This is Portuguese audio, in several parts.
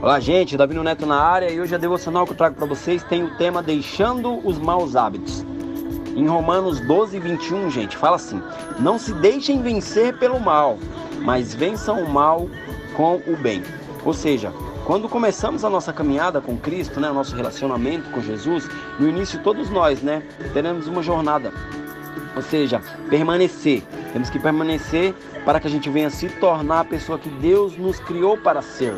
Olá, gente, Davi Neto na área e hoje a devocional que eu trago para vocês tem o tema Deixando os Maus Hábitos. Em Romanos 12, 21, gente, fala assim: Não se deixem vencer pelo mal, mas vençam o mal com o bem. Ou seja, quando começamos a nossa caminhada com Cristo, né, o nosso relacionamento com Jesus, no início todos nós, né, teremos uma jornada. Ou seja, permanecer. Temos que permanecer para que a gente venha se tornar a pessoa que Deus nos criou para ser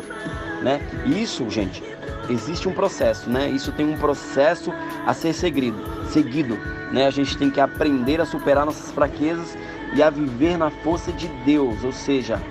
né? Isso, gente, existe um processo, né? Isso tem um processo a ser seguido, seguido, né? A gente tem que aprender a superar nossas fraquezas e a viver na força de Deus, ou seja,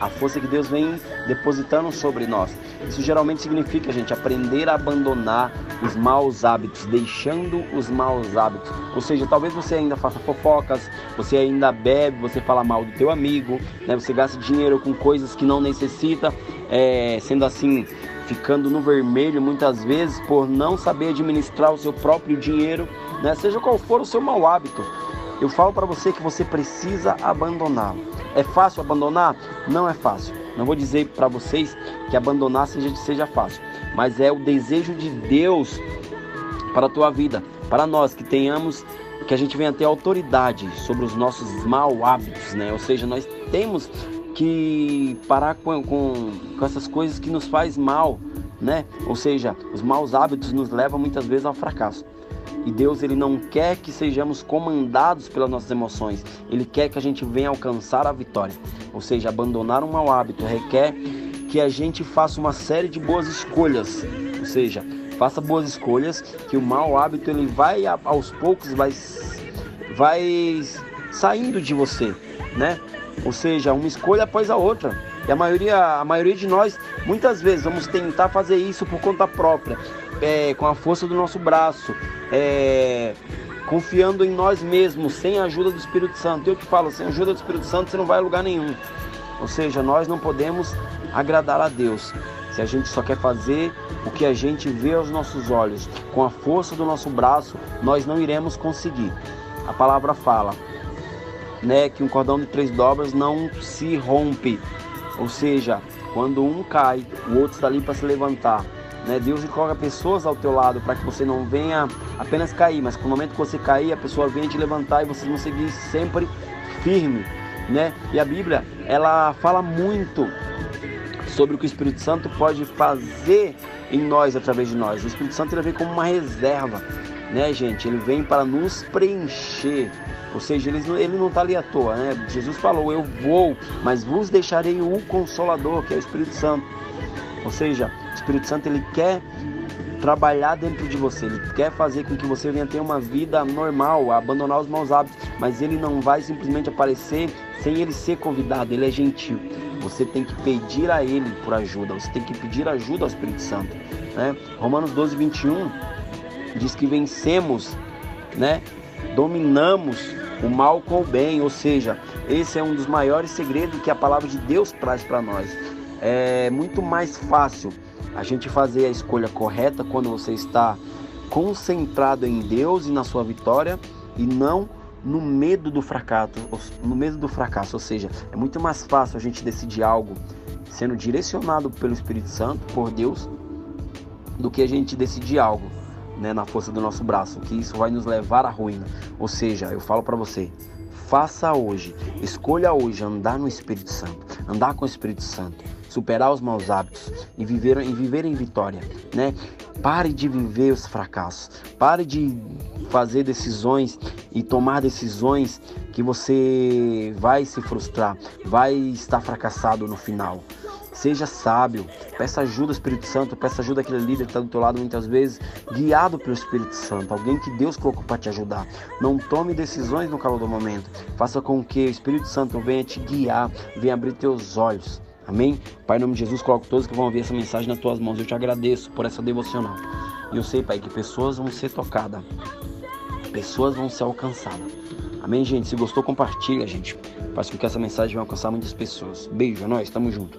a força que Deus vem depositando sobre nós. Isso geralmente significa, gente, aprender a abandonar os maus hábitos, deixando os maus hábitos. Ou seja, talvez você ainda faça fofocas, você ainda bebe, você fala mal do teu amigo, né? Você gasta dinheiro com coisas que não necessita, é, sendo assim, ficando no vermelho muitas vezes por não saber administrar o seu próprio dinheiro, né? Seja qual for o seu mau hábito. Eu falo para você que você precisa abandoná-lo. É fácil abandonar? Não é fácil. Não vou dizer para vocês que abandonar seja, seja fácil, mas é o desejo de Deus para a tua vida, para nós que tenhamos, que a gente venha ter autoridade sobre os nossos mau hábitos, né? Ou seja, nós temos que parar com, com, com essas coisas que nos faz mal, né? Ou seja, os maus hábitos nos levam muitas vezes ao fracasso. E Deus ele não quer que sejamos comandados pelas nossas emoções. Ele quer que a gente venha alcançar a vitória. Ou seja, abandonar um mau hábito requer que a gente faça uma série de boas escolhas. Ou seja, faça boas escolhas que o mau hábito ele vai aos poucos vai vai saindo de você, né? Ou seja, uma escolha após a outra. E a maioria, a maioria de nós, muitas vezes, vamos tentar fazer isso por conta própria, é, com a força do nosso braço, é, confiando em nós mesmos, sem a ajuda do Espírito Santo. Eu te falo, sem a ajuda do Espírito Santo você não vai a lugar nenhum. Ou seja, nós não podemos agradar a Deus se a gente só quer fazer o que a gente vê aos nossos olhos, com a força do nosso braço, nós não iremos conseguir. A palavra fala, né, que um cordão de três dobras não se rompe. Ou seja, quando um cai, o outro está ali para se levantar. Né? Deus coloca pessoas ao teu lado para que você não venha apenas cair, mas no momento que você cair, a pessoa venha te levantar e vocês vão seguir sempre firme, né? E a Bíblia, ela fala muito sobre o que o Espírito Santo pode fazer em nós através de nós. O Espírito Santo ele vem como uma reserva, né, gente? Ele vem para nos preencher. Ou seja, ele, ele não está ali à toa, né? Jesus falou: Eu vou, mas vos deixarei o Consolador, que é o Espírito Santo. Ou seja, o Espírito Santo ele quer trabalhar dentro de você, ele quer fazer com que você venha ter uma vida normal, abandonar os maus hábitos, mas ele não vai simplesmente aparecer sem ele ser convidado, ele é gentil. Você tem que pedir a ele por ajuda, você tem que pedir ajuda ao Espírito Santo. Né? Romanos 12, 21 diz que vencemos, né? dominamos o mal com o bem, ou seja, esse é um dos maiores segredos que a palavra de Deus traz para nós. É muito mais fácil a gente fazer a escolha correta quando você está concentrado em Deus e na sua vitória e não no medo do fracasso, no medo do fracasso, ou seja, é muito mais fácil a gente decidir algo sendo direcionado pelo Espírito Santo, por Deus, do que a gente decidir algo, né, na força do nosso braço, que isso vai nos levar à ruína. Ou seja, eu falo para você, faça hoje, escolha hoje andar no Espírito Santo, andar com o Espírito Santo superar os maus hábitos e viver, e viver em vitória, né? Pare de viver os fracassos, pare de fazer decisões e tomar decisões que você vai se frustrar, vai estar fracassado no final. Seja sábio, peça ajuda ao Espírito Santo, peça ajuda àquele líder que está do teu lado muitas vezes, guiado pelo Espírito Santo, alguém que Deus colocou para te ajudar. Não tome decisões no calor do momento, faça com que o Espírito Santo venha te guiar, venha abrir teus olhos Amém? Pai, em nome de Jesus, coloco todos que vão ouvir essa mensagem nas tuas mãos. Eu te agradeço por essa devocional. E eu sei, Pai, que pessoas vão ser tocadas, pessoas vão ser alcançadas. Amém, gente? Se gostou, compartilha, gente. Faz com que essa mensagem venha alcançar muitas pessoas. Beijo, é nóis, tamo junto.